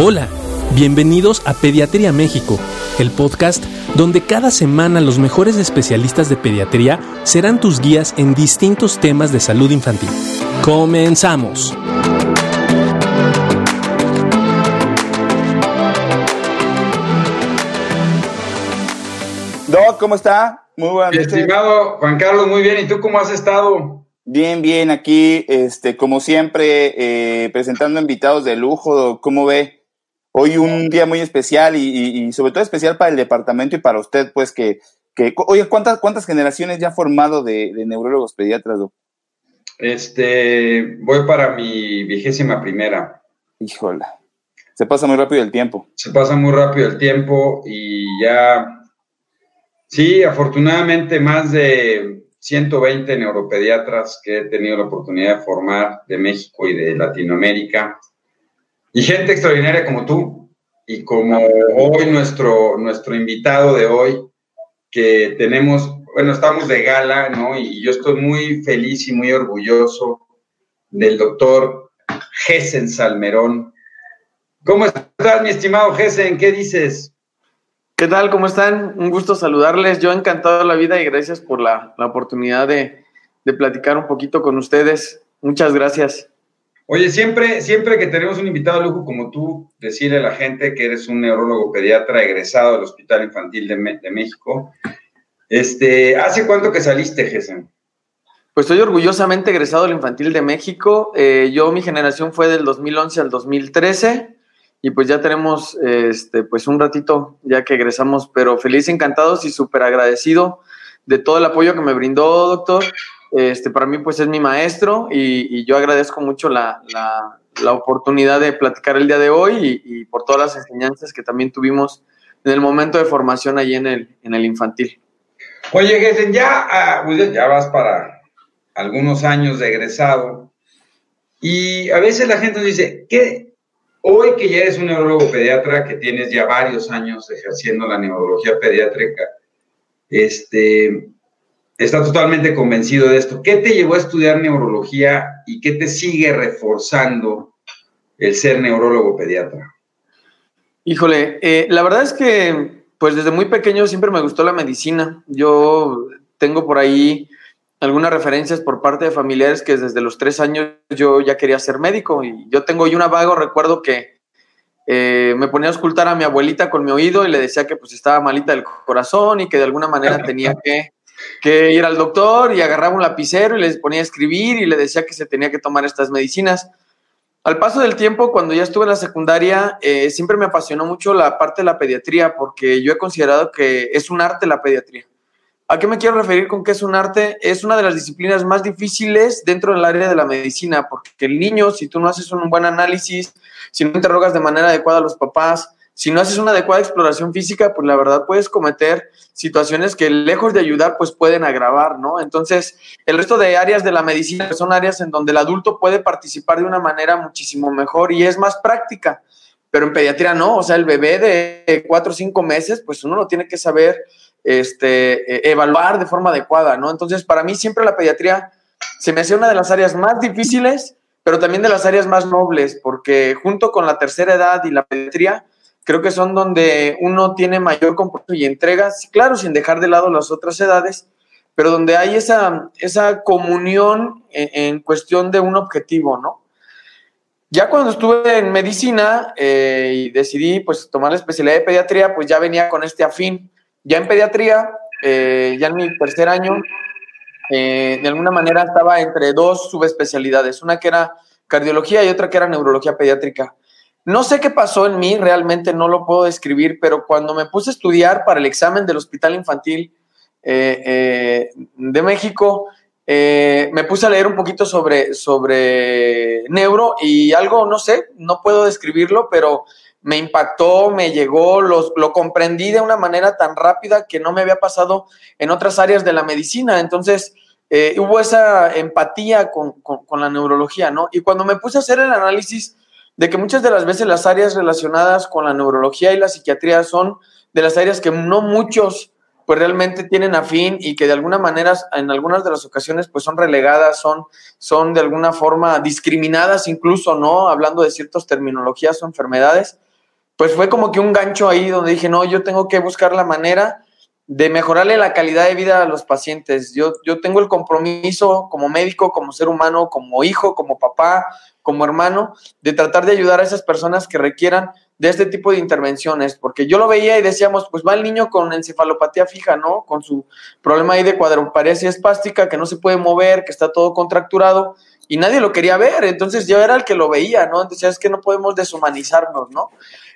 Hola, bienvenidos a Pediatría México, el podcast donde cada semana los mejores especialistas de pediatría serán tus guías en distintos temas de salud infantil. Comenzamos. Doc, ¿cómo está? Muy buenas noches. Estimado Juan Carlos, muy bien. ¿Y tú cómo has estado? Bien, bien, aquí, este, como siempre, eh, presentando invitados de lujo, ¿cómo ve? Hoy un día muy especial y, sobre todo especial para el departamento y para usted, pues que, que oye, ¿cuántas, cuántas generaciones ya ha formado de, neurólogos pediatras, Este, voy para mi vigésima primera. Híjole, se pasa muy rápido el tiempo. Se pasa muy rápido el tiempo y ya, sí, afortunadamente más de 120 neuropediatras que he tenido la oportunidad de formar de México y de Latinoamérica y gente extraordinaria como tú y como hoy nuestro, nuestro invitado de hoy, que tenemos, bueno, estamos de gala, ¿no? Y yo estoy muy feliz y muy orgulloso del doctor Gessen Salmerón. ¿Cómo estás, mi estimado Gessen? ¿Qué dices? ¿Qué tal? ¿Cómo están? Un gusto saludarles. Yo encantado de la vida y gracias por la, la oportunidad de, de platicar un poquito con ustedes. Muchas gracias. Oye, siempre, siempre que tenemos un invitado de lujo como tú, decirle a la gente que eres un neurólogo pediatra egresado del Hospital Infantil de, México. Este, ¿Hace cuánto que saliste, Gesen? Pues estoy orgullosamente egresado del Infantil de México. Eh, yo, mi generación fue del 2011 al 2013 y pues ya tenemos este, pues un ratito ya que egresamos, pero feliz, encantados y súper agradecido de todo el apoyo que me brindó, doctor, este, para mí pues es mi maestro y, yo agradezco mucho la, oportunidad de platicar el día de hoy y, por todas las enseñanzas que también tuvimos en el momento de formación allí en el, en el infantil. Oye, Gessen, ya, pues, ya vas para algunos años de egresado y a veces la gente nos dice, que hoy que ya eres un neurólogo pediatra, que tienes ya varios años ejerciendo la neurología pediátrica, este, está totalmente convencido de esto. ¿Qué te llevó a estudiar neurología y qué te sigue reforzando el ser neurólogo pediatra? Híjole, eh, la verdad es que pues desde muy pequeño siempre me gustó la medicina. Yo tengo por ahí algunas referencias por parte de familiares que desde los tres años yo ya quería ser médico y yo tengo ahí una vago recuerdo que eh, me ponía a escultar a mi abuelita con mi oído y le decía que pues estaba malita del corazón y que de alguna manera tenía que que ir al doctor y agarraba un lapicero y les ponía a escribir y le decía que se tenía que tomar estas medicinas. Al paso del tiempo, cuando ya estuve en la secundaria, eh, siempre me apasionó mucho la parte de la pediatría porque yo he considerado que es un arte la pediatría. ¿A qué me quiero referir con que es un arte? Es una de las disciplinas más difíciles dentro del área de la medicina porque el niño, si tú no haces un buen análisis, si no interrogas de manera adecuada a los papás, si no haces una adecuada exploración física, pues la verdad puedes cometer situaciones que lejos de ayudar, pues pueden agravar, ¿no? Entonces, el resto de áreas de la medicina son áreas en donde el adulto puede participar de una manera muchísimo mejor y es más práctica. Pero en pediatría no, o sea, el bebé de cuatro o cinco meses, pues uno lo tiene que saber este, e, evaluar de forma adecuada, ¿no? Entonces, para mí siempre la pediatría se me hacía una de las áreas más difíciles, pero también de las áreas más nobles, porque junto con la tercera edad y la pediatría, creo que son donde uno tiene mayor compromiso y entregas, claro, sin dejar de lado las otras edades, pero donde hay esa, esa comunión en, cuestión de un objetivo, ¿no? Ya cuando estuve en medicina eh, y decidí pues tomar la especialidad de pediatría, pues ya venía con este afín. Ya en pediatría, eh, ya en mi tercer año, eh, de alguna manera estaba entre dos subespecialidades, una que era cardiología y otra que era neurología pediátrica. No sé qué pasó en mí, realmente no lo puedo describir, pero cuando me puse a estudiar para el examen del Hospital Infantil eh, eh, de México, eh, me puse a leer un poquito sobre, sobre neuro y algo, no sé, no puedo describirlo, pero me impactó, me llegó, lo comprendí de una manera tan rápida que no me había pasado en otras áreas de la medicina. Entonces, hubo esa empatía con, con, la neurología, ¿no? Y cuando me puse a hacer el análisis de que muchas de las veces las áreas relacionadas con la neurología y la psiquiatría son de las áreas que no muchos pues realmente tienen afín y que de alguna manera en algunas de las ocasiones pues son relegadas, son, son de alguna forma discriminadas incluso, ¿no? Hablando de ciertas terminologías o enfermedades, pues fue como que un gancho ahí donde dije, no, yo tengo que buscar la manera de mejorarle la calidad de vida a los pacientes. Yo, yo tengo el compromiso como médico, como ser humano, como hijo, como papá, como hermano, de tratar de ayudar a esas personas que requieran de este tipo de intervenciones, porque yo lo veía y decíamos, pues va el niño con encefalopatía fija, ¿no? Con su problema ahí de cuadroparesia espástica, que no se puede mover, que está todo contracturado, y nadie lo quería ver, entonces yo era el que lo veía, ¿no? Entonces es que no podemos deshumanizarnos, ¿no?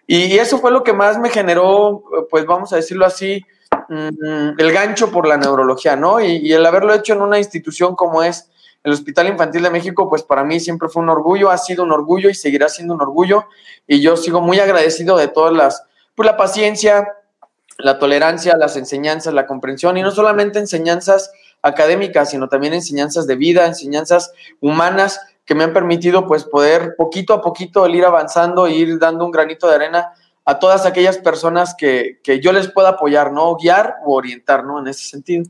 Y eso fue lo que más me generó, pues vamos a decirlo así, mm, el gancho por la neurología, ¿no? Y, y el haberlo hecho en una institución como es el Hospital Infantil de México, pues para mí siempre fue un orgullo, ha sido un orgullo y seguirá siendo un orgullo. Y yo sigo muy agradecido de todas las, pues la paciencia, la tolerancia, las enseñanzas, la comprensión, y no solamente enseñanzas académicas, sino también enseñanzas de vida, enseñanzas humanas que me han permitido pues poder poquito a poquito ir avanzando e ir dando un granito de arena a todas aquellas personas que, que yo les pueda apoyar, ¿no? Guiar o orientar, ¿no? En ese sentido.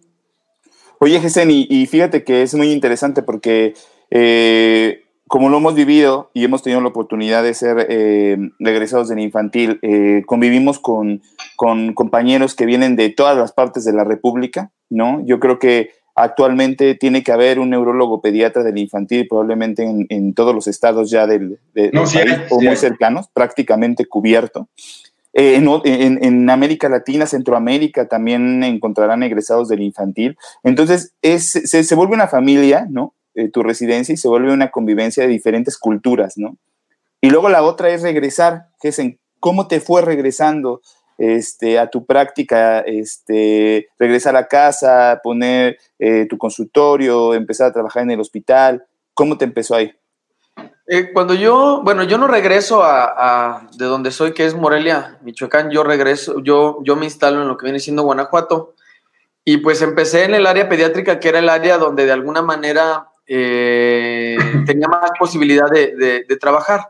Oye, Gesen, y, fíjate que es muy interesante porque eh, como lo hemos vivido y hemos tenido la oportunidad de ser eh, regresados en infantil, eh, convivimos con, compañeros que vienen de todas las partes de la República, ¿no? Yo creo que actualmente tiene que haber un neurólogo pediatra del infantil, probablemente en, todos los estados ya del, país o muy cercanos, prácticamente cubierto. Eh, en, América Latina, Centroamérica también encontrarán egresados del infantil. Entonces, es, se, vuelve una familia, ¿no? Eh, tu residencia y se vuelve una convivencia de diferentes culturas, ¿no? Y luego la otra es regresar, en ¿cómo te fue regresando este, a tu práctica? Este, regresar a casa, poner eh, tu consultorio, empezar a trabajar en el hospital. ¿Cómo te empezó ahí? Eh, cuando yo, bueno, yo no regreso a, de donde soy, que es Morelia, Michoacán, yo regreso, yo, yo me instalo en lo que viene siendo Guanajuato. Y pues empecé en el área pediátrica, que era el área donde de alguna manera eh, tenía más posibilidad de, trabajar.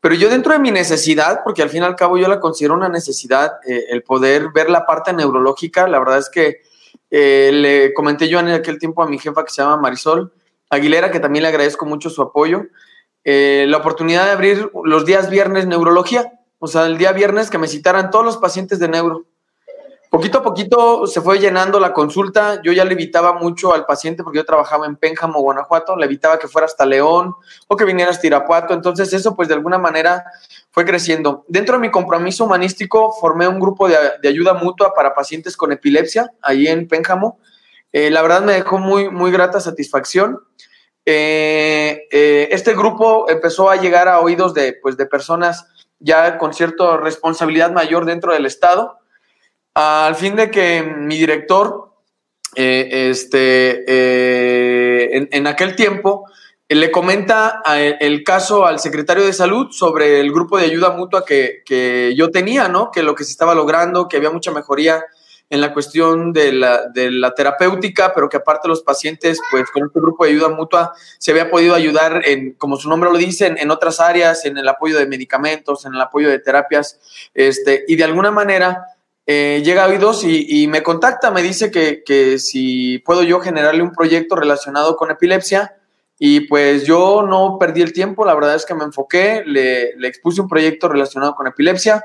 Pero yo dentro de mi necesidad, porque al fin y al cabo yo la considero una necesidad, eh, el poder ver la parte neurológica, la verdad es que le comenté yo en aquel tiempo a mi jefa que se llama Marisol Aguilera, que también le agradezco mucho su apoyo. Eh, la oportunidad de abrir los días viernes neurología, o sea, el día viernes que me citaran todos los pacientes de neuro. Poquito a poquito se fue llenando la consulta. Yo ya le evitaba mucho al paciente porque yo trabajaba en Pénjamo, Guanajuato. Le evitaba que fuera hasta León o que viniera hasta Irapuato. Entonces, eso, pues de alguna manera fue creciendo. Dentro de mi compromiso humanístico, formé un grupo de, ayuda mutua para pacientes con epilepsia ahí en Pénjamo. Eh, la verdad me dejó muy, muy grata satisfacción. Eh, eh, este grupo empezó a llegar a oídos de, pues, de personas ya con cierta responsabilidad mayor dentro del Estado, al fin de que mi director, eh, este, en, aquel tiempo, le comenta el caso al secretario de salud sobre el grupo de ayuda mutua que, que yo tenía, ¿no? Que lo que se estaba logrando, que había mucha mejoría en la cuestión de la, de la, terapéutica, pero que aparte los pacientes, pues con este grupo de ayuda mutua, se había podido ayudar en, como su nombre lo dice, en, otras áreas, en el apoyo de medicamentos, en el apoyo de terapias, este, y de alguna manera eh, llega a oídos y, y, me contacta, me dice que, que si puedo yo generarle un proyecto relacionado con epilepsia, y pues yo no perdí el tiempo, la verdad es que me enfoqué, le, le expuse un proyecto relacionado con epilepsia,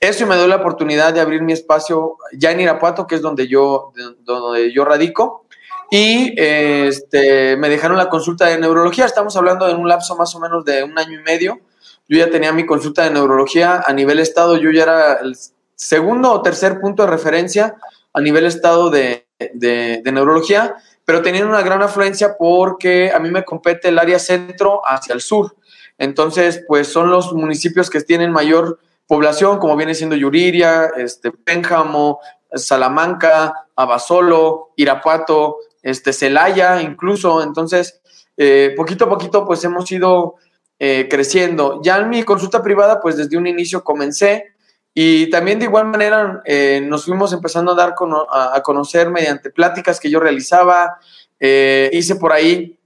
eso me dio la oportunidad de abrir mi espacio ya en Irapuato, que es donde yo, donde yo radico. Y este, me dejaron la consulta de neurología. Estamos hablando de un lapso más o menos de un año y medio. Yo ya tenía mi consulta de neurología a nivel estado. Yo ya era el segundo o tercer punto de referencia a nivel estado de, de, de neurología, pero teniendo una gran afluencia porque a mí me compete el área centro hacia el sur. Entonces, pues son los municipios que tienen mayor población, como viene siendo Yuriria, este, Pénjamo, Salamanca, Abasolo, Irapuato, este, Celaya incluso. Entonces, eh, poquito a poquito, pues hemos ido eh, creciendo. Ya en mi consulta privada, pues desde un inicio comencé y también de igual manera eh, nos fuimos empezando a dar a, conocer mediante pláticas que yo realizaba. hice por ahí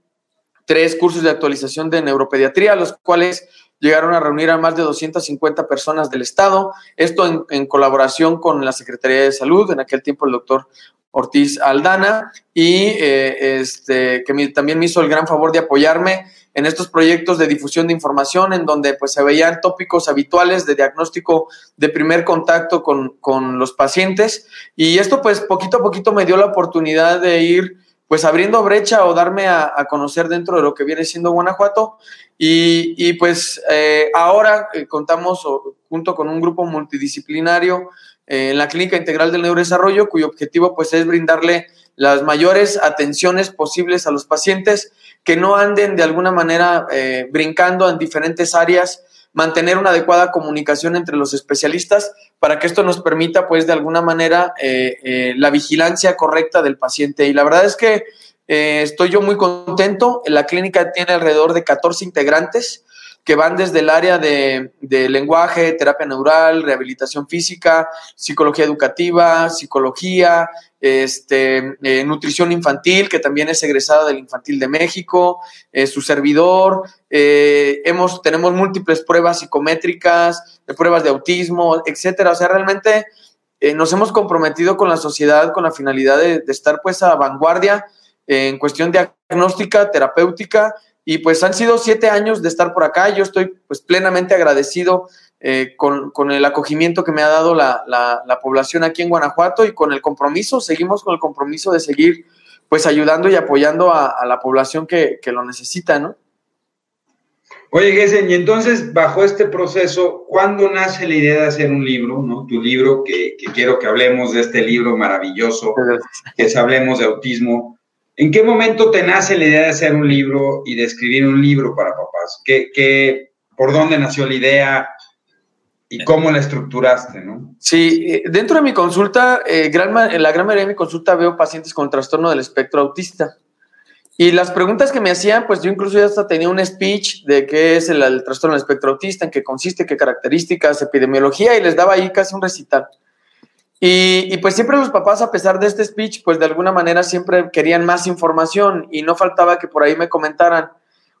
tres cursos de actualización de neuropediatría, los cuales llegaron a reunir a más de 250 personas del Estado, esto en, colaboración con la Secretaría de Salud, en aquel tiempo el doctor Ortiz Aldana y eh, este, que también me hizo el gran favor de apoyarme en estos proyectos de difusión de información en donde pues se veían tópicos habituales de diagnóstico de primer contacto con, con los pacientes y esto pues poquito a poquito me dio la oportunidad de ir pues abriendo brecha o darme a, conocer dentro de lo que viene siendo Guanajuato. Y, pues eh, ahora eh, contamos junto con un grupo multidisciplinario eh, en la Clínica Integral del Neurodesarrollo, cuyo objetivo pues es brindarle las mayores atenciones posibles a los pacientes, que no anden de alguna manera brincando en diferentes áreas mantener una adecuada comunicación entre los especialistas para que esto nos permita, pues, de alguna manera, eh, eh, la vigilancia correcta del paciente. Y la verdad es que eh, estoy yo muy contento. La clínica tiene alrededor de 14 integrantes que van desde el área de, lenguaje, terapia neural, rehabilitación física, psicología educativa, psicología, este, eh, nutrición infantil, que también es egresada del Infantil de México, eh, su servidor, eh, hemos, tenemos múltiples pruebas psicométricas, pruebas de autismo, etcétera. O sea, realmente nos hemos comprometido con la sociedad con la finalidad de, de estar pues a vanguardia en cuestión diagnóstica, terapéutica y pues han sido siete años de estar por acá. Yo estoy pues plenamente agradecido eh, con, el acogimiento que me ha dado la, población aquí en Guanajuato y con el compromiso, seguimos con el compromiso de seguir pues ayudando y apoyando a, la población que, lo necesita, ¿no? Oye, Gesen, y entonces, bajo este proceso, ¿cuándo nace la idea de hacer un libro, ¿no? Tu libro, que, que quiero que hablemos de este libro maravilloso, que es Hablemos de Autismo. ¿En qué momento te nace la idea de hacer un libro y de escribir un libro para papás? ¿Qué, qué, por dónde nació la idea y cómo la estructuraste? ¿no? Sí, eh, dentro de mi consulta, eh, en la gran mayoría de mi consulta veo pacientes con trastorno del espectro autista. Y las preguntas que me hacían, pues yo incluso ya hasta tenía un speech de qué es el, el trastorno del espectro autista, en qué consiste, qué características, epidemiología, y les daba ahí casi un recital. Y, pues siempre los papás, a pesar de este speech, pues de alguna manera siempre querían más información y no faltaba que por ahí me comentaran,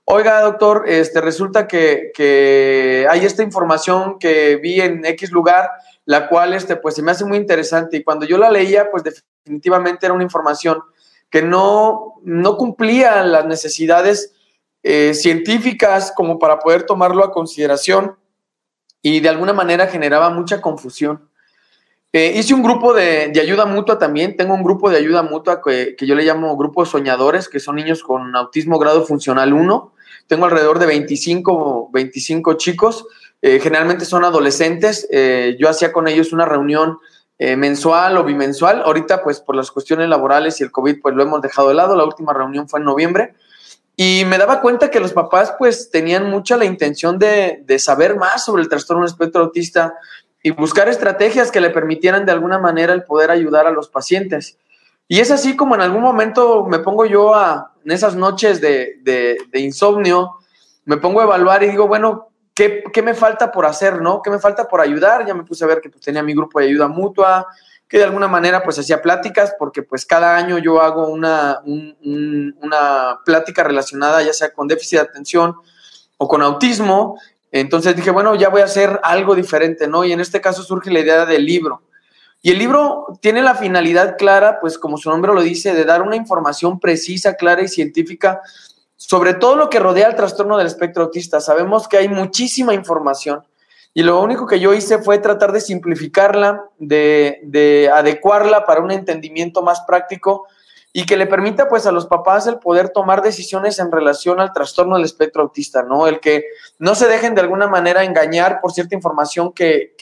oiga doctor, este, resulta que, que hay esta información que vi en X lugar, la cual este, pues se me hace muy interesante y cuando yo la leía, pues definitivamente era una información que no, no cumplía las necesidades eh, científicas como para poder tomarlo a consideración y de alguna manera generaba mucha confusión. Eh, hice un grupo de, ayuda mutua también. Tengo un grupo de ayuda mutua que, yo le llamo grupo soñadores, que son niños con autismo grado funcional 1. Tengo alrededor de 25, 25 chicos. Eh, generalmente son adolescentes. Eh, yo hacía con ellos una reunión mensual o bimensual. Ahorita, pues por las cuestiones laborales y el COVID, pues lo hemos dejado de lado. La última reunión fue en noviembre. Y me daba cuenta que los papás, pues tenían mucha la intención de, de saber más sobre el trastorno espectro autista, y buscar estrategias que le permitieran de alguna manera el poder ayudar a los pacientes. Y es así como en algún momento me pongo yo a, en esas noches de, de, insomnio, me pongo a evaluar y digo, bueno, ¿qué, ¿qué, me falta por hacer, no? ¿Qué me falta por ayudar? Ya me puse a ver que pues, tenía mi grupo de ayuda mutua, que de alguna manera pues hacía pláticas, porque pues cada año yo hago una, una plática relacionada ya sea con déficit de atención o con autismo, entonces dije, bueno, ya voy a hacer algo diferente, ¿no? Y en este caso surge la idea del libro. Y el libro tiene la finalidad clara, pues como su nombre lo dice, de dar una información precisa, clara y científica sobre todo lo que rodea el trastorno del espectro autista. Sabemos que hay muchísima información y lo único que yo hice fue tratar de simplificarla, de, de adecuarla para un entendimiento más práctico y que le permita pues a los papás el poder tomar decisiones en relación al trastorno del espectro autista, ¿no? El que no se dejen de alguna manera engañar por cierta información que,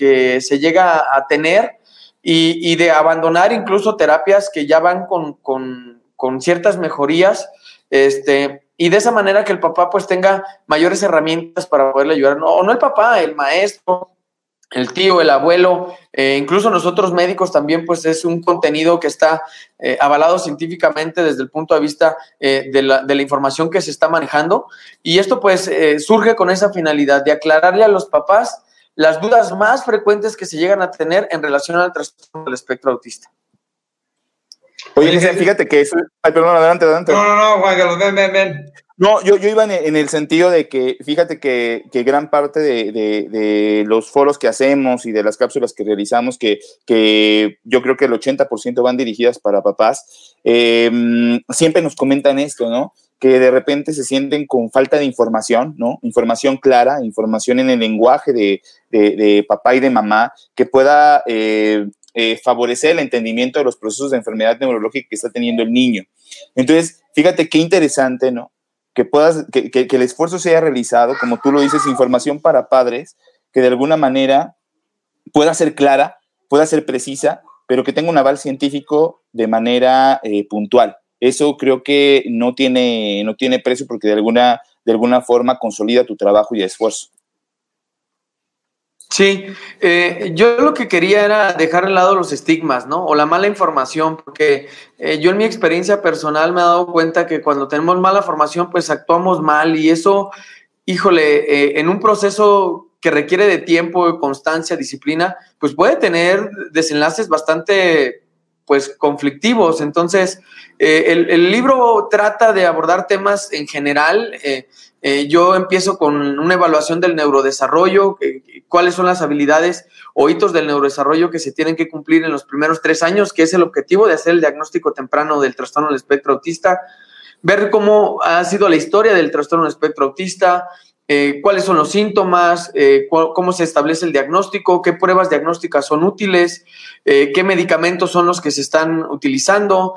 se llega a tener y, de abandonar incluso terapias que ya van con, ciertas mejorías, este, y de esa manera que el papá pues tenga mayores herramientas para poderle ayudar, no, o no el papá, el maestro, el tío, el abuelo, eh, incluso nosotros médicos también, pues es un contenido que está eh, avalado científicamente desde el punto de vista eh, de, la, de, la, información que se está manejando. Y esto pues surge con esa finalidad de aclararle a los papás las dudas más frecuentes que se llegan a tener en relación al trastorno del espectro autista. Oye, fíjate que eso... Ay, perdón, adelante, adelante. No, no, no, Juan Carlos, ven, ven, ven. No, yo, yo iba en, el sentido de que, fíjate que, gran parte de, los foros que hacemos y de las cápsulas que realizamos, que, que yo creo que el 80% van dirigidas para papás, em, siempre nos comentan esto, ¿no? Que de repente se sienten con falta de información, ¿no? Información clara, información en el lenguaje de, papá y de mamá, que pueda eh, eh, favorecer el entendimiento de los procesos de enfermedad neurológica que está teniendo el niño. Entonces, fíjate qué interesante, ¿no? Que, puedas, que, que, el esfuerzo sea realizado, como tú lo dices, información para padres, que de alguna manera pueda ser clara, pueda ser precisa, pero que tenga un aval científico de manera eh, puntual. Eso creo que no tiene, no tiene precio porque de alguna, de alguna forma consolida tu trabajo y esfuerzo. Sí, eh, yo lo que quería era dejar al lado los estigmas, ¿no? O la mala información, porque eh, yo en mi experiencia personal me he dado cuenta que cuando tenemos mala formación, pues actuamos mal y eso, híjole, eh, en un proceso que requiere de tiempo, constancia, disciplina, pues puede tener desenlaces bastante pues conflictivos. Entonces, el, el, libro trata de abordar temas en general. Eh, yo empiezo con una evaluación del neurodesarrollo, cuáles son las habilidades o hitos del neurodesarrollo que se tienen que cumplir en los primeros tres años, que es el objetivo de hacer el diagnóstico temprano del trastorno del espectro autista, ver cómo ha sido la historia del trastorno del espectro autista, eh, cuáles son los síntomas, eh, cómo se establece el diagnóstico, qué pruebas diagnósticas son útiles, eh, qué medicamentos son los que se están utilizando,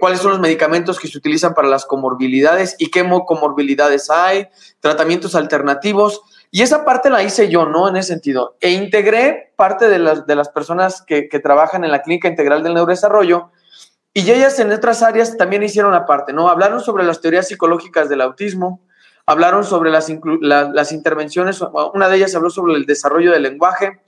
cuáles son los medicamentos que se utilizan para las comorbilidades y qué comorbilidades hay, tratamientos alternativos. Y esa parte la hice yo, ¿no? En ese sentido. E integré parte de las, de las personas que, trabajan en la Clínica Integral del Neurodesarrollo y ellas en otras áreas también hicieron la parte, ¿no? Hablaron sobre las teorías psicológicas del autismo, hablaron sobre las, las intervenciones, una de ellas habló sobre el desarrollo del lenguaje,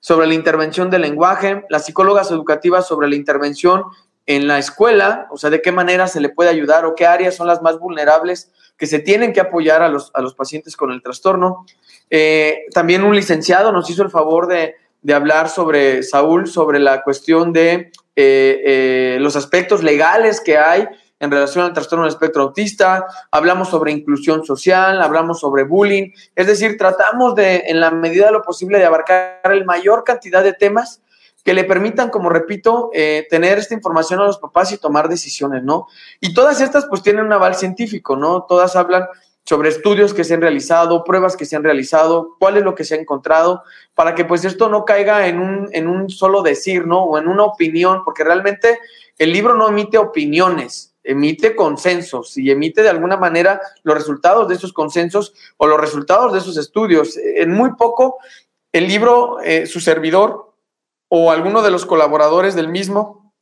sobre la intervención del lenguaje, las psicólogas educativas sobre la intervención en la escuela, o sea, de qué manera se le puede ayudar o qué áreas son las más vulnerables que se tienen que apoyar a los, a los pacientes con el trastorno. Eh, también un licenciado nos hizo el favor de, de hablar sobre, Saúl, sobre la cuestión de eh, eh, los aspectos legales que hay en relación al trastorno del espectro autista, hablamos sobre inclusión social, hablamos sobre bullying, es decir, tratamos de, en la medida de lo posible, de abarcar la mayor cantidad de temas que le permitan, como repito, eh, tener esta información a los papás y tomar decisiones, ¿no? Y todas estas pues tienen un aval científico, ¿no? Todas hablan sobre estudios que se han realizado, pruebas que se han realizado, cuál es lo que se ha encontrado, para que pues esto no caiga en un, en un solo decir, ¿no? O en una opinión, porque realmente el libro no emite opiniones, emite consensos y emite de alguna manera los resultados de esos consensos o los resultados de esos estudios. En muy poco, el libro, eh, su servidor o alguno de los colaboradores del mismo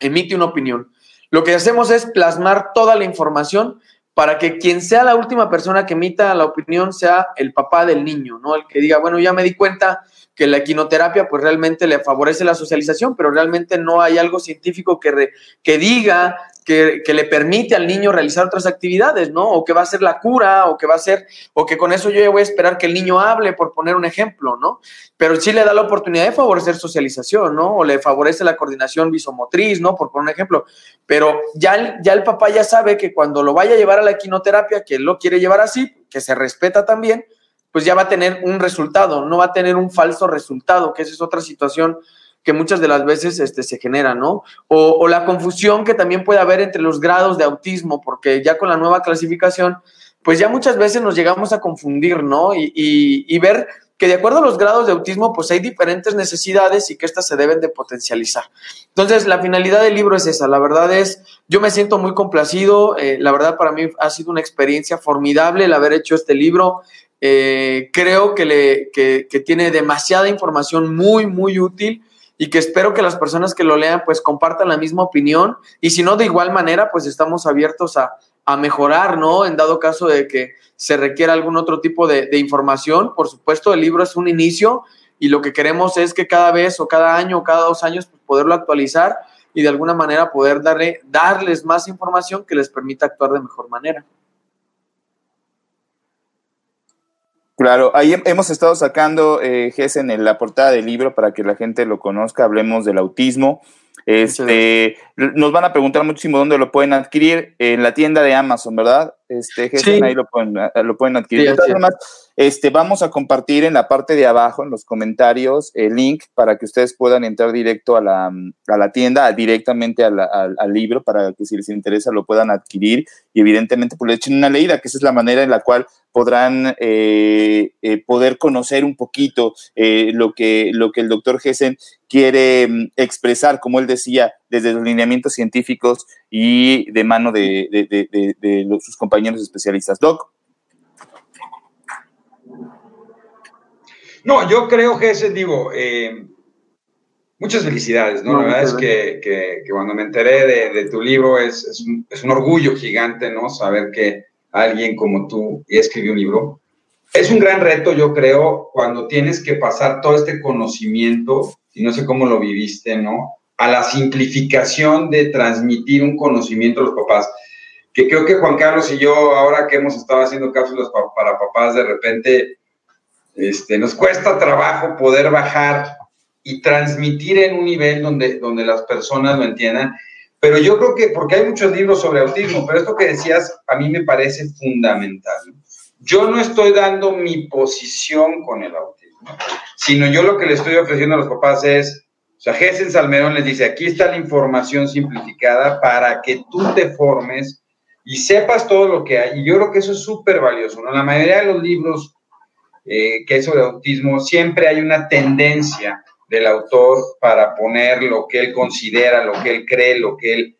emite una opinión. Lo que hacemos es plasmar toda la información para que quien sea la última persona que emita la opinión sea el papá del niño, ¿no? El que diga, bueno, ya me di cuenta que la equinoterapia pues realmente le favorece la socialización, pero realmente no hay algo científico que, que diga que, le permite al niño realizar otras actividades, ¿no? O que va a ser la cura, o que va a ser, o que con eso yo voy a esperar que el niño hable, por poner un ejemplo, ¿no? Pero sí le da la oportunidad de favorecer socialización, ¿no? O le favorece la coordinación visomotriz, ¿no? Por poner un ejemplo. Pero ya, ya el papá ya sabe que cuando lo vaya a llevar a la equinoterapia, que él lo quiere llevar así, que se respeta también, pues ya va a tener un resultado, no va a tener un falso resultado, que esa es otra situación que muchas de las veces este, se genera, ¿no? O, la confusión que también puede haber entre los grados de autismo, porque ya con la nueva clasificación, pues ya muchas veces nos llegamos a confundir, ¿no? Y, ver que de acuerdo a los grados de autismo, pues hay diferentes necesidades y que éstas se deben de potencializar. Entonces, la finalidad del libro es esa. La verdad es, yo me siento muy complacido. Eh, la verdad, para mí ha sido una experiencia formidable el haber hecho este libro. Eh, creo que, le, que, tiene demasiada información muy, muy útil y que espero que las personas que lo lean pues compartan la misma opinión y si no de igual manera pues estamos abiertos a, mejorar, ¿no? En dado caso de que se requiera algún otro tipo de, información, por supuesto el libro es un inicio y lo que queremos es que cada vez o cada año o cada dos años pues, poderlo actualizar y de alguna manera poder darle, darles más información que les permita actuar de mejor manera. Claro, ahí hemos estado sacando, eh, en la portada del libro para que la gente lo conozca, hablemos del autismo. Este, nos van a preguntar muchísimo dónde lo pueden adquirir en la tienda de Amazon, ¿verdad? Este, ahí lo pueden, lo pueden adquirir. Este, vamos a compartir en la parte de abajo, en los comentarios, el link para que ustedes puedan entrar directo a la, a la tienda, directamente al, libro, para que si les interesa lo puedan adquirir y evidentemente pues le echen una leída, que esa es la manera en la cual podrán eh, eh, poder conocer un poquito lo, que, lo que el doctor Gessen quiere mm, expresar, como él decía, desde los lineamientos científicos y de mano de, sus compañeros especialistas. Doc. No, yo creo que ese, digo, eh, muchas felicidades, ¿no? La verdad es que, cuando me enteré de, tu libro es, es, un, es, un, orgullo gigante, ¿no? Saber que alguien como tú escribió un libro. Es un gran reto, yo creo, cuando tienes que pasar todo este conocimiento y no sé cómo lo viviste, ¿no? A la simplificación de transmitir un conocimiento a los papás. Que creo que Juan Carlos y yo, ahora que hemos estado haciendo cápsulas para papás, de repente este, nos cuesta trabajo poder bajar y transmitir en un nivel donde, donde las personas lo entiendan. Pero yo creo que, porque hay muchos libros sobre autismo, pero esto que decías a mí me parece fundamental. Yo no estoy dando mi posición con el autismo sino yo lo que le estoy ofreciendo a los papás es, o sea, Gessen Salmerón les dice, aquí está la información simplificada para que tú te formes y sepas todo lo que hay. Y yo creo que eso es súper valioso, ¿no? La mayoría de los libros eh, que hay sobre autismo, siempre hay una tendencia del autor para poner lo que él considera, lo que él cree, lo que él...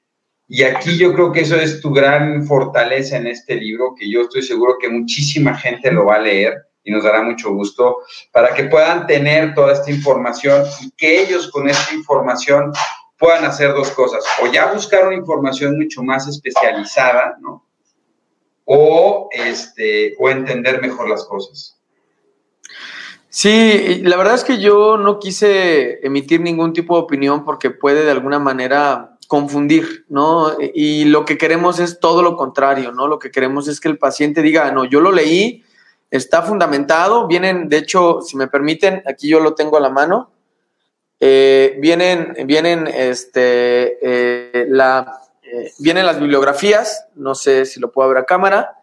Y aquí yo creo que eso es tu gran fortaleza en este libro, que yo estoy seguro que muchísima gente lo va a leer y nos dará mucho gusto para que puedan tener toda esta información y que ellos con esta información puedan hacer dos cosas, o ya buscar una información mucho más especializada, ¿no? O, este, o entender mejor las cosas. Sí, la verdad es que yo no quise emitir ningún tipo de opinión porque puede de alguna manera confundir, ¿no? Y lo que queremos es todo lo contrario, ¿no? Lo que queremos es que el paciente diga, no, yo lo leí, está fundamentado. Vienen, de hecho, si me permiten, aquí yo lo tengo a la mano. Eh, vienen, vienen, este, eh, la, eh, vienen las bibliografías, no sé si lo puedo ver a cámara.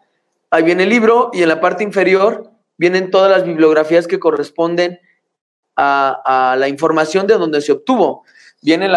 Ahí viene el libro y en la parte inferior vienen todas las bibliografías que corresponden a, la información de donde se obtuvo. Viene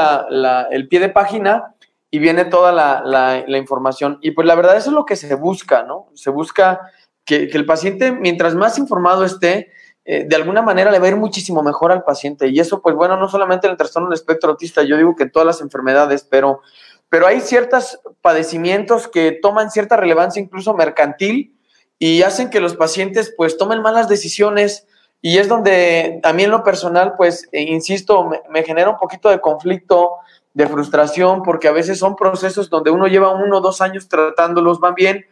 el pie de página y viene toda la, la, información. Y pues la verdad eso es lo que se busca, ¿no? Se busca que, el paciente, mientras más informado esté, eh, de alguna manera le va a ir muchísimo mejor al paciente. Y eso, pues bueno, no solamente en el trastorno del espectro autista, yo digo que en todas las enfermedades, pero, pero hay ciertos padecimientos que toman cierta relevancia incluso mercantil y hacen que los pacientes pues tomen malas decisiones. Y es donde a mí en lo personal, pues, eh, insisto, me, me genera un poquito de conflicto, de frustración, porque a veces son procesos donde uno lleva uno o dos años tratándolos, van bien,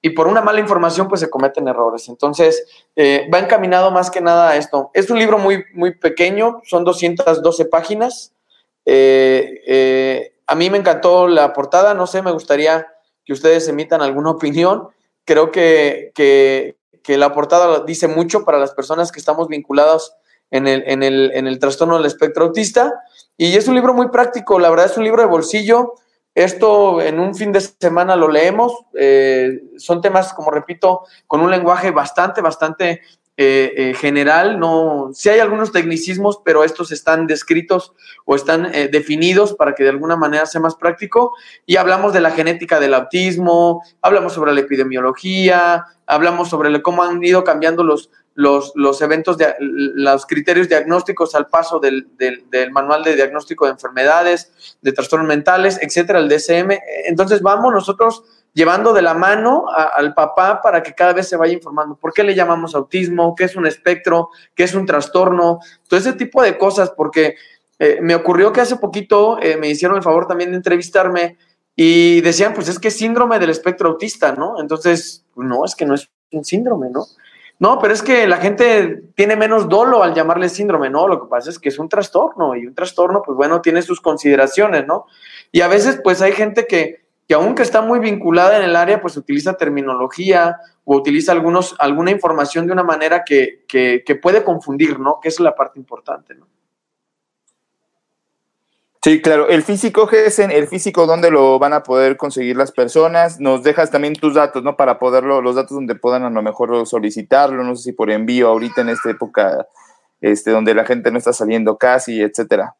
y por una mala información pues se cometen errores. Entonces, eh, va encaminado más que nada a esto. Es un libro muy, muy pequeño, son 212 páginas. Eh, a mí me encantó la portada, no sé, me gustaría que ustedes emitan alguna opinión. Creo que, que, que la portada dice mucho para las personas que estamos vinculados en el, en, el, en el trastorno del espectro autista. Y es un libro muy práctico, la verdad es un libro de bolsillo esto en un fin de semana lo leemos. Eh, son temas, como repito, con un lenguaje bastante, bastante eh, eh, general. No, sí hay algunos tecnicismos, pero estos están descritos o están definidos para que de alguna manera sea más práctico. Y hablamos de la genética del autismo, hablamos sobre la epidemiología, hablamos sobre cómo han ido cambiando los, los, los eventos, de, los criterios diagnósticos al paso del, manual de diagnóstico de enfermedades, de trastornos mentales, etcétera, el DSM. Entonces vamos nosotros llevando de la mano al papá para que cada vez se vaya informando por qué le llamamos autismo, qué es un espectro, qué es un trastorno, todo ese tipo de cosas, porque eh, me ocurrió que hace poquito eh, me hicieron el favor también de entrevistarme y decían, pues es que es síndrome del espectro autista, ¿no? Entonces, no, es que no es un síndrome, ¿no? No, pero es que la gente tiene menos dolo al llamarle síndrome, ¿no? Lo que pasa es que es un trastorno y un trastorno, pues bueno, tiene sus consideraciones, ¿no? Y a veces, pues hay gente que, que aunque está muy vinculada en el área, pues utiliza terminología o utiliza algunos, alguna información de una manera que, que, puede confundir, ¿no? Que es la parte importante, ¿no? Sí, claro. El físico, Gesen, el físico, ¿dónde lo van a poder conseguir las personas? Nos dejas también tus datos, ¿no? Para poderlo, los datos donde puedan a lo mejor solicitarlo, no sé si por envío ahorita en esta época, este, donde la gente no está saliendo casi, etcétera.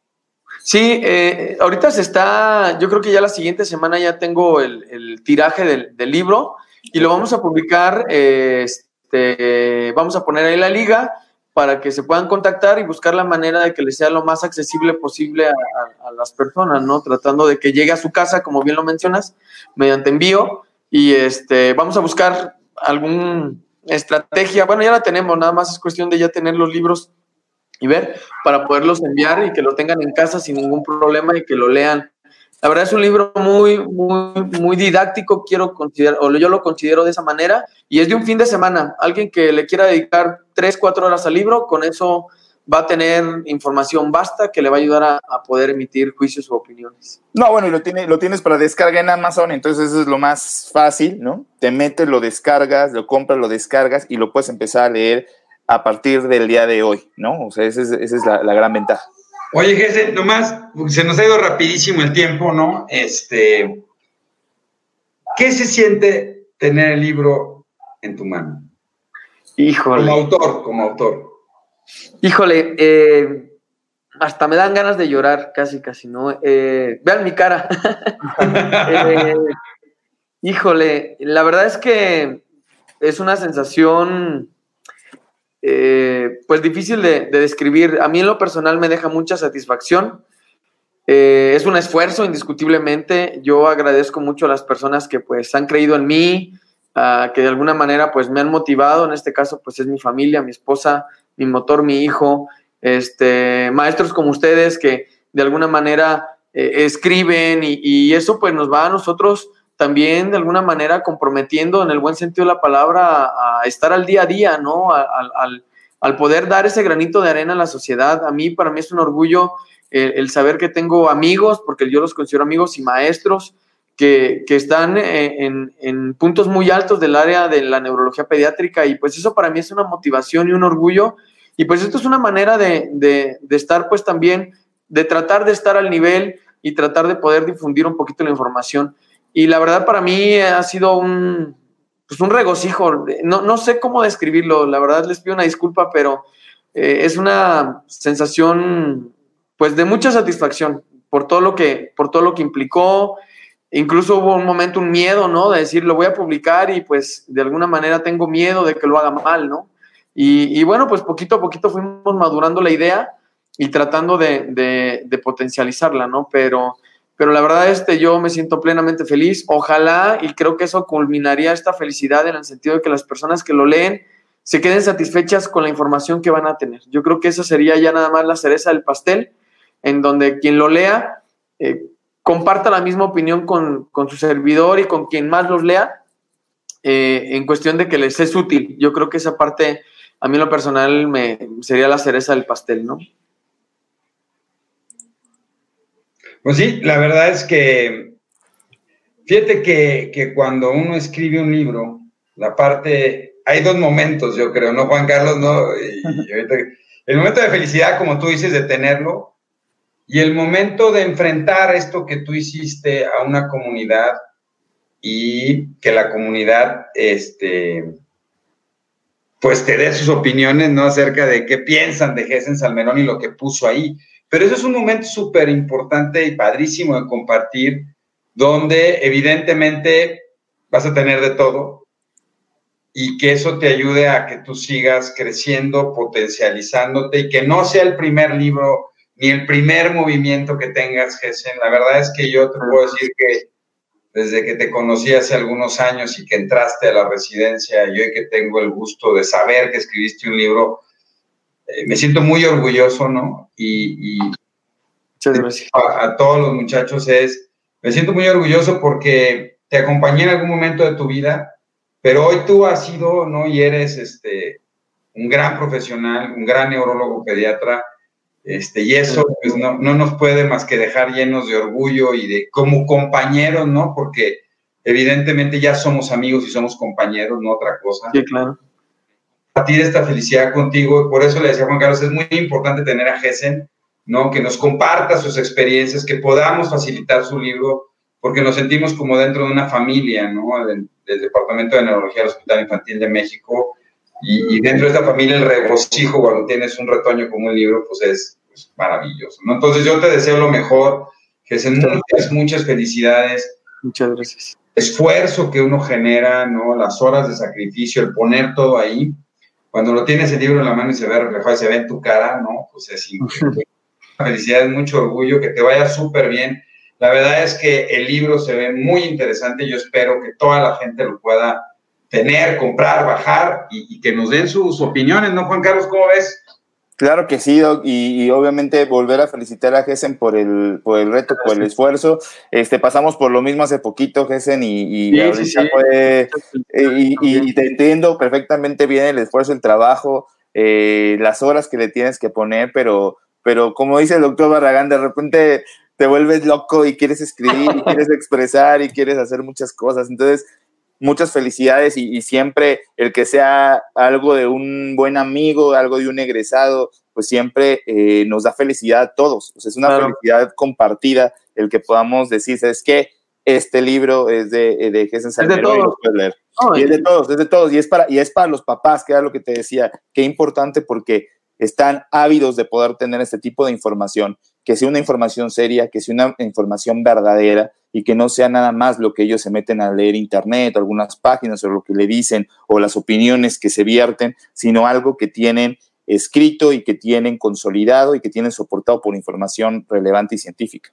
Sí, eh, ahorita se está, yo creo que ya la siguiente semana ya tengo el, tiraje del, libro y lo vamos a publicar, este, vamos a poner ahí la liga para que se puedan contactar y buscar la manera de que les sea lo más accesible posible a, las personas, ¿no? Tratando de que llegue a su casa, como bien lo mencionas, mediante envío. Y este, vamos a buscar alguna estrategia. Bueno, ya la tenemos, nada más es cuestión de ya tener los libros y ver para poderlos enviar y que lo tengan en casa sin ningún problema y que lo lean la verdad es un libro muy, muy, muy didáctico, quiero considerar, o yo lo considero de esa manera, y es de un fin de semana. Alguien que le quiera dedicar tres, cuatro horas al libro, con eso va a tener información basta que le va a ayudar a, poder emitir juicios o opiniones. No, bueno, y lo, tiene, lo tienes para descarga en Amazon, entonces eso es lo más fácil, ¿no? Te metes, lo descargas, lo compras, lo descargas y lo puedes empezar a leer a partir del día de hoy, ¿no? O sea, esa es, esa es la gran ventaja. Oye, Jesse, nomás, se nos ha ido rapidísimo el tiempo, ¿no? Este, ¿qué se siente tener el libro en tu mano? Híjole. Como autor, como autor. Híjole, eh, hasta me dan ganas de llorar, casi, casi, ¿no? Eh, vean mi cara. Eh, híjole, la verdad es que es una sensación eh, pues difícil de, describir. A mí en lo personal me deja mucha satisfacción. Eh, es un esfuerzo, indiscutiblemente. Yo agradezco mucho a las personas que pues han creído en mí, que de alguna manera pues me han motivado. En este caso pues es mi familia, mi esposa, mi motor, mi hijo, este, maestros como ustedes que de alguna manera eh, escriben y, eso pues nos va a nosotros también de alguna manera comprometiendo en el buen sentido de la palabra a, estar al día a día, ¿no? Al, poder dar ese granito de arena a la sociedad. A mí, para mí es un orgullo el, saber que tengo amigos, porque yo los considero amigos y maestros, que, están en, puntos muy altos del área de la neurología pediátrica y pues eso para mí es una motivación y un orgullo. Y pues esto es una manera de, de estar pues también, de tratar de estar al nivel y tratar de poder difundir un poquito la información. Y la verdad para mí ha sido un, pues un regocijo. No, no sé cómo describirlo, la verdad les pido una disculpa, pero eh, es una sensación pues de mucha satisfacción por todo lo que, por todo lo que implicó. Incluso hubo un momento, un miedo, ¿no? De decir, lo voy a publicar y pues de alguna manera tengo miedo de que lo haga mal, ¿no? Y, bueno, pues poquito a poquito fuimos madurando la idea y tratando de, de potencializarla, ¿no? Pero pero la verdad este, yo me siento plenamente feliz. Ojalá, y creo que eso culminaría esta felicidad en el sentido de que las personas que lo leen se queden satisfechas con la información que van a tener. Yo creo que esa sería ya nada más la cereza del pastel, en donde quien lo lea eh, comparta la misma opinión con, su servidor y con quien más los lea, eh, en cuestión de que les es útil. Yo creo que esa parte, a mí lo personal, me, sería la cereza del pastel, ¿no? Pues sí, la verdad es que, fíjate que, cuando uno escribe un libro, la parte, hay dos momentos, yo creo, ¿no, Juan Carlos? No, el momento de felicidad, como tú dices, de tenerlo, y el momento de enfrentar esto que tú hiciste a una comunidad y que la comunidad, este, pues te dé sus opiniones, ¿no? Acerca de qué piensan de Gessen Salmerón y lo que puso ahí. Pero eso es un momento súper importante y padrísimo de compartir, donde evidentemente vas a tener de todo y que eso te ayude a que tú sigas creciendo, potencializándote y que no sea el primer libro ni el primer movimiento que tengas, Gessen. La verdad es que yo te puedo decir que desde que te conocí hace algunos años y que entraste a la residencia, yo que tengo el gusto de saber que escribiste un libro, eh, me siento muy orgulloso, ¿no? Y, A, todos los muchachos es, me siento muy orgulloso porque te acompañé en algún momento de tu vida, pero hoy tú has sido, ¿no? Y eres este, un gran profesional, un gran neurólogo pediatra, este, y eso pues, no, no, nos puede más que dejar llenos de orgullo y de como compañeros, ¿no? Porque evidentemente ya somos amigos y somos compañeros, no otra cosa. Sí, claro compartir esta felicidad contigo. Por eso le decía Juan Carlos, es muy importante tener a Gessen, ¿no? Que nos comparta sus experiencias, que podamos facilitar su libro, porque nos sentimos como dentro de una familia, ¿no? Del, Departamento de Neurología del Hospital Infantil de México. Y, dentro de esta familia el regocijo cuando tienes un retoño como un libro, pues es pues, maravilloso, ¿no? Entonces yo te deseo lo mejor, que sean muchas, muchas felicidades. Muchas gracias. Esfuerzo que uno genera, ¿no? Las horas de sacrificio, el poner todo ahí. Cuando lo tienes el libro en la mano y se ve reflejado y se ve en tu cara, ¿no? Pues es increíble. Felicidades, mucho orgullo, que te vaya súper bien. La verdad es que el libro se ve muy interesante. Yo espero que toda la gente lo pueda tener, comprar, bajar y, que nos den sus opiniones, ¿no, Juan Carlos? ¿Cómo ves? Claro que sí, Doc, y, obviamente volver a felicitar a Gessen por el, por el reto, por el esfuerzo. Este, pasamos por lo mismo hace poquito, Gessen, y, y eh, y, te entiendo perfectamente bien el esfuerzo, el trabajo, eh, las horas que le tienes que poner, pero, pero como dice el doctor Barragán, de repente te vuelves loco y quieres escribir y quieres expresar y quieres hacer muchas cosas. Entonces, muchas felicidades y, siempre el que sea algo de un buen amigo, algo de un egresado, pues siempre eh, nos da felicidad a todos. es una felicidad compartida el que podamos decir, ¿sabes qué? Este libro es de, de Jesús es de todos. leer. y es de todos, es de todos. Y es, para, y es para los papás, que era lo que te decía. Qué importante porque están ávidos de poder tener este tipo de información, que sea una información seria, que sea una información verdadera y que no sea nada más lo que ellos se meten a leer internet, algunas páginas o lo que le dicen o las opiniones que se vierten, sino algo que tienen escrito y que tienen consolidado y que tienen soportado por información relevante y científica.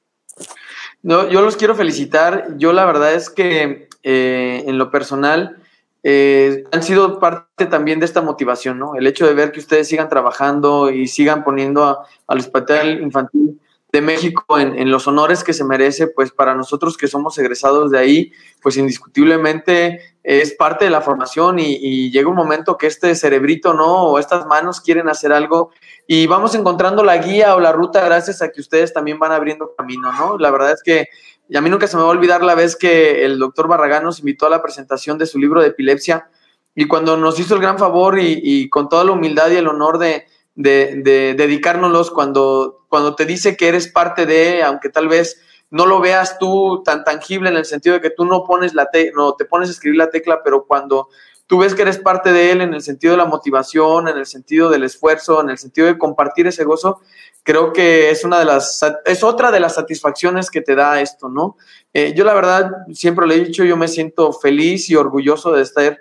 No, yo los quiero felicitar. Yo la verdad es que eh, en lo personal eh, han sido parte también de esta motivación, ¿no? El hecho de ver que ustedes sigan trabajando y sigan poniendo al hospital infantil de México en, los honores que se merece, pues para nosotros que somos egresados de ahí, pues indiscutiblemente es parte de la formación y, llega un momento que este cerebrito, ¿no? O estas manos quieren hacer algo y vamos encontrando la guía o la ruta gracias a que ustedes también van abriendo camino, ¿no? La verdad es que a mí nunca se me va a olvidar la vez que el doctor Barragán nos invitó a la presentación de su libro de epilepsia y cuando nos hizo el gran favor y con toda la humildad y el honor de de, de dedicárnoslos cuando, cuando te dice que eres parte de, aunque tal vez no lo veas tú tan tangible en el sentido de que tú no pones la te no te pones a escribir la tecla, pero cuando tú ves que eres parte de él en el sentido de la motivación, en el sentido del esfuerzo, en el sentido de compartir ese gozo, creo que es una de las es otra de las satisfacciones que te da esto, ¿no? Eh, yo la verdad siempre le he dicho, yo me siento feliz y orgulloso de estar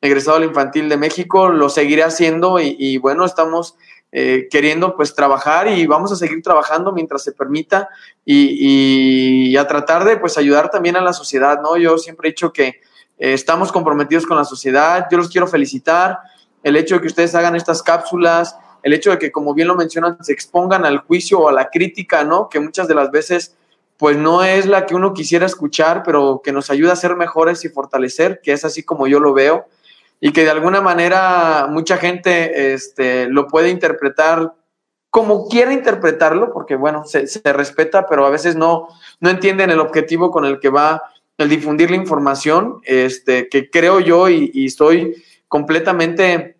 egresado al infantil de México, lo seguiré haciendo y, y bueno, estamos eh, queriendo pues trabajar y vamos a seguir trabajando mientras se permita y, a tratar de pues ayudar también a la sociedad, ¿no? Yo siempre he dicho que eh, estamos comprometidos con la sociedad, yo los quiero felicitar, el hecho de que ustedes hagan estas cápsulas, el hecho de que como bien lo mencionan, se expongan al juicio o a la crítica, ¿no? Que muchas de las veces pues no es la que uno quisiera escuchar, pero que nos ayuda a ser mejores y fortalecer, que es así como yo lo veo y que de alguna manera mucha gente este, lo puede interpretar como quiera interpretarlo, porque bueno, se, respeta, pero a veces no, no entienden el objetivo con el que va el difundir la información, este, que creo yo y, y estoy completamente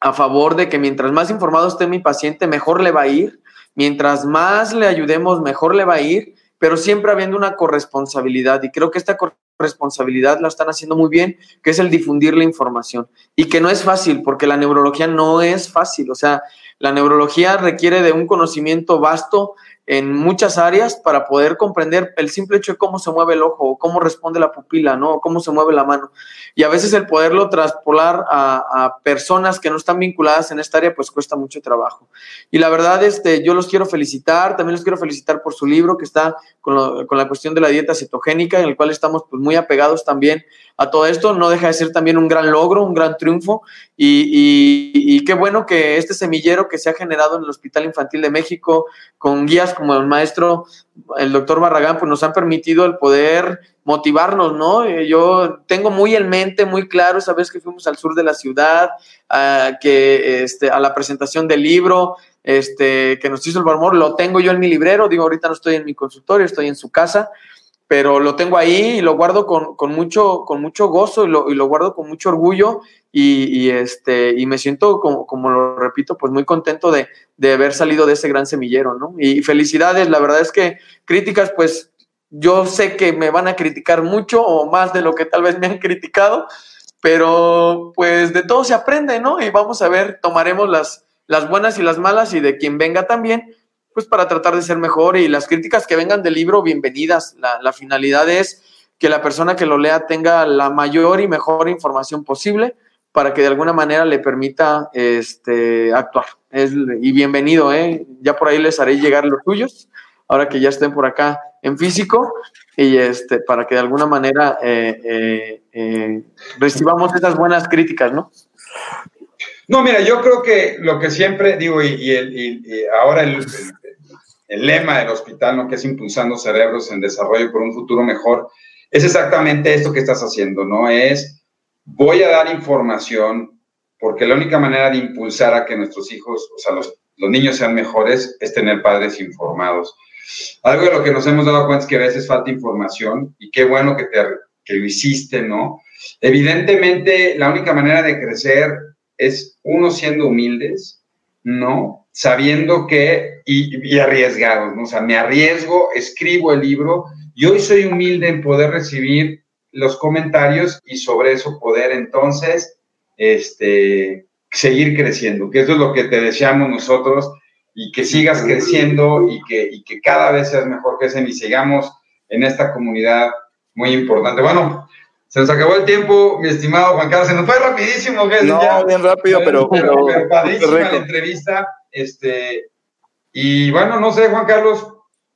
a favor de que mientras más informado esté mi paciente, mejor le va a ir, mientras más le ayudemos, mejor le va a ir, pero siempre habiendo una corresponsabilidad. Y creo que esta responsabilidad la están haciendo muy bien, que es el difundir la información. Y que no es fácil, porque la neurología no es fácil. O sea, la neurología requiere de un conocimiento vasto en muchas áreas para poder comprender el simple hecho de cómo se mueve el ojo, cómo responde la pupila, ¿no? cómo se mueve la mano. Y a veces el poderlo traspolar a, personas que no están vinculadas en esta área, pues cuesta mucho trabajo. Y la verdad, este, yo los quiero felicitar, también los quiero felicitar por su libro que está con, con la cuestión de la dieta cetogénica, en el cual estamos pues, muy apegados también a todo esto. No deja de ser también un gran logro, un gran triunfo. Y, y, qué bueno que este semillero que se ha generado en el Hospital Infantil de México, con guías como el maestro, el doctor Barragán, pues nos han permitido el poder motivarnos, ¿no? Eh, yo tengo muy en mente, muy claro, esa vez que fuimos al sur de la ciudad, a, que, este, a la presentación del libro, este, que nos hizo el barmor, lo tengo yo en mi librero, digo, ahorita no estoy en mi consultorio, estoy en su casa, pero lo tengo ahí y lo guardo con, con mucho, con mucho gozo y lo, y lo, guardo con mucho orgullo y, y, este, y me siento, como, como lo repito, pues muy contento de, de haber salido de ese gran semillero, ¿no? Y felicidades, la verdad es que críticas, pues yo sé que me van a criticar mucho o más de lo que tal vez me han criticado, pero pues de todo se aprende, ¿no? Y vamos a ver, tomaremos las, las buenas y las malas y de quien venga también, pues para tratar de ser mejor y las críticas que vengan del libro, bienvenidas. La, la finalidad es que la persona que lo lea tenga la mayor y mejor información posible para que de alguna manera le permita este, actuar. Es, y bienvenido, ¿eh? ya por ahí les haré llegar los tuyos, ahora que ya estén por acá en físico, y este, para que de alguna manera eh, eh, eh, recibamos esas buenas críticas, ¿no? No, mira, yo creo que lo que siempre digo, y, y, el, y ahora el, el, lema del hospital, ¿no? que es impulsando cerebros en desarrollo por un futuro mejor, es exactamente esto que estás haciendo, ¿no? Es, voy a dar información, porque la única manera de impulsar a que nuestros hijos, o sea, los, los niños sean mejores, es tener padres informados. Algo de lo que nos hemos dado cuenta es que a veces falta información y qué bueno que, te, que lo hiciste, ¿no? Evidentemente, la única manera de crecer es uno siendo humildes, ¿no? Sabiendo que, y, y arriesgados, ¿no? O sea, me arriesgo, escribo el libro y hoy soy humilde en poder recibir los comentarios y sobre eso poder entonces, este, seguir creciendo, que eso es lo que te deseamos nosotros y que sigas creciendo y que, y que cada vez seas mejor que ese y sigamos en esta comunidad muy importante. Bueno, se nos acabó el tiempo, mi estimado Juan Carlos. Se nos fue rapidísimo, ¿qué? No, ya. bien rápido, pero. pero, pero padrísima la entrevista. Este, y bueno, no sé, Juan Carlos.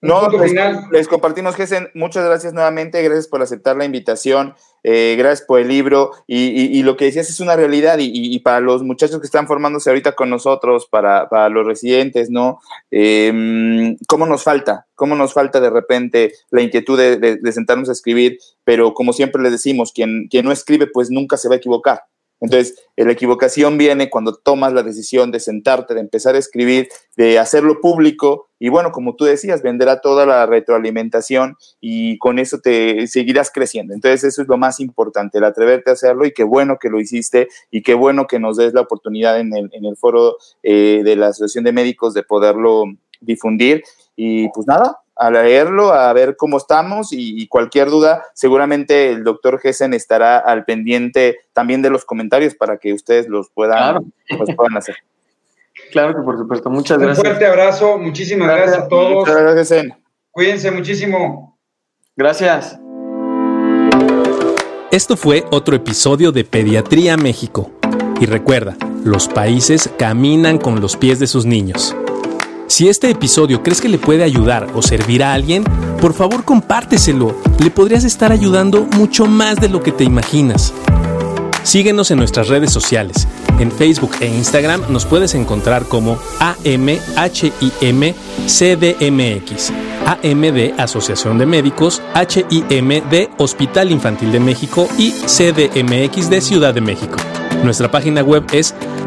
No, les, les, compartimos, Gesen. Muchas gracias nuevamente. Gracias por aceptar la invitación. Eh, gracias por el libro. Y, y, y, lo que decías es una realidad. Y, y, para los muchachos que están formándose ahorita con nosotros, para, para los residentes, ¿no? Eh, ¿Cómo nos falta? ¿Cómo nos falta de repente la inquietud de, de, de sentarnos a escribir? Pero como siempre les decimos, quien, quien no escribe, pues nunca se va a equivocar. Entonces, la equivocación viene cuando tomas la decisión de sentarte, de empezar a escribir, de hacerlo público y bueno, como tú decías, vendrá toda la retroalimentación y con eso te seguirás creciendo. Entonces, eso es lo más importante, el atreverte a hacerlo y qué bueno que lo hiciste y qué bueno que nos des la oportunidad en el, en el foro eh, de la Asociación de Médicos de poderlo difundir. Y pues nada, a leerlo, a ver cómo estamos y, y, cualquier duda, seguramente el doctor Gessen estará al pendiente también de los comentarios para que ustedes los puedan, claro. los puedan hacer. Claro que por supuesto, muchas gracias. Un fuerte abrazo, muchísimas gracias, gracias a todos. Muchas gracias, Gessen. Cuídense muchísimo. Gracias. Esto fue otro episodio de Pediatría México. Y recuerda, los países caminan con los pies de sus niños. Si este episodio crees que le puede ayudar o servir a alguien, por favor compárteselo. Le podrías estar ayudando mucho más de lo que te imaginas. Síguenos en nuestras redes sociales. En Facebook e Instagram nos puedes encontrar como AMHIMCDMX, AM de Asociación de Médicos, HIM de Hospital Infantil de México y CDMX de Ciudad de México. Nuestra página web es